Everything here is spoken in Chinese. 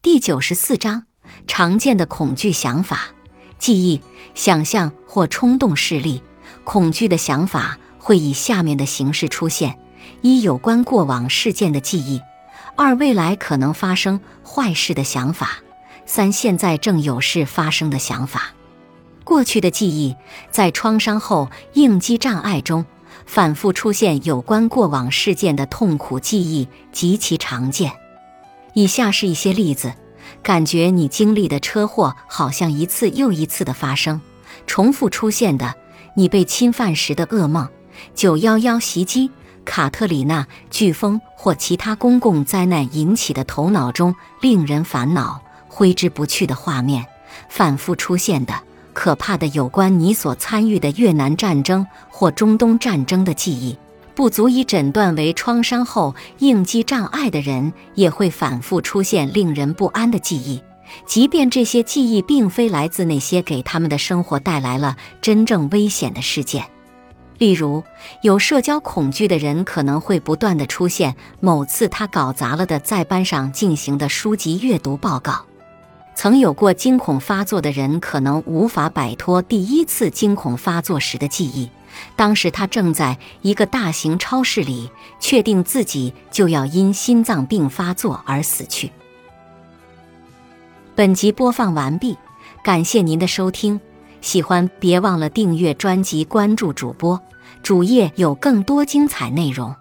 第九十四章常见的恐惧想法、记忆、想象或冲动事例。恐惧的想法会以下面的形式出现：一、有关过往事件的记忆；二、未来可能发生坏事的想法；三、现在正有事发生的想法。过去的记忆在创伤后应激障碍中反复出现有关过往事件的痛苦记忆极其常见。以下是一些例子：感觉你经历的车祸好像一次又一次的发生，重复出现的；你被侵犯时的噩梦；九幺幺袭击、卡特里娜飓风或其他公共灾难引起的头脑中令人烦恼、挥之不去的画面；反复出现的。可怕的有关你所参与的越南战争或中东战争的记忆，不足以诊断为创伤后应激障碍的人，也会反复出现令人不安的记忆，即便这些记忆并非来自那些给他们的生活带来了真正危险的事件。例如，有社交恐惧的人可能会不断的出现某次他搞砸了的在班上进行的书籍阅读报告。曾有过惊恐发作的人，可能无法摆脱第一次惊恐发作时的记忆。当时他正在一个大型超市里，确定自己就要因心脏病发作而死去。本集播放完毕，感谢您的收听。喜欢别忘了订阅专辑、关注主播，主页有更多精彩内容。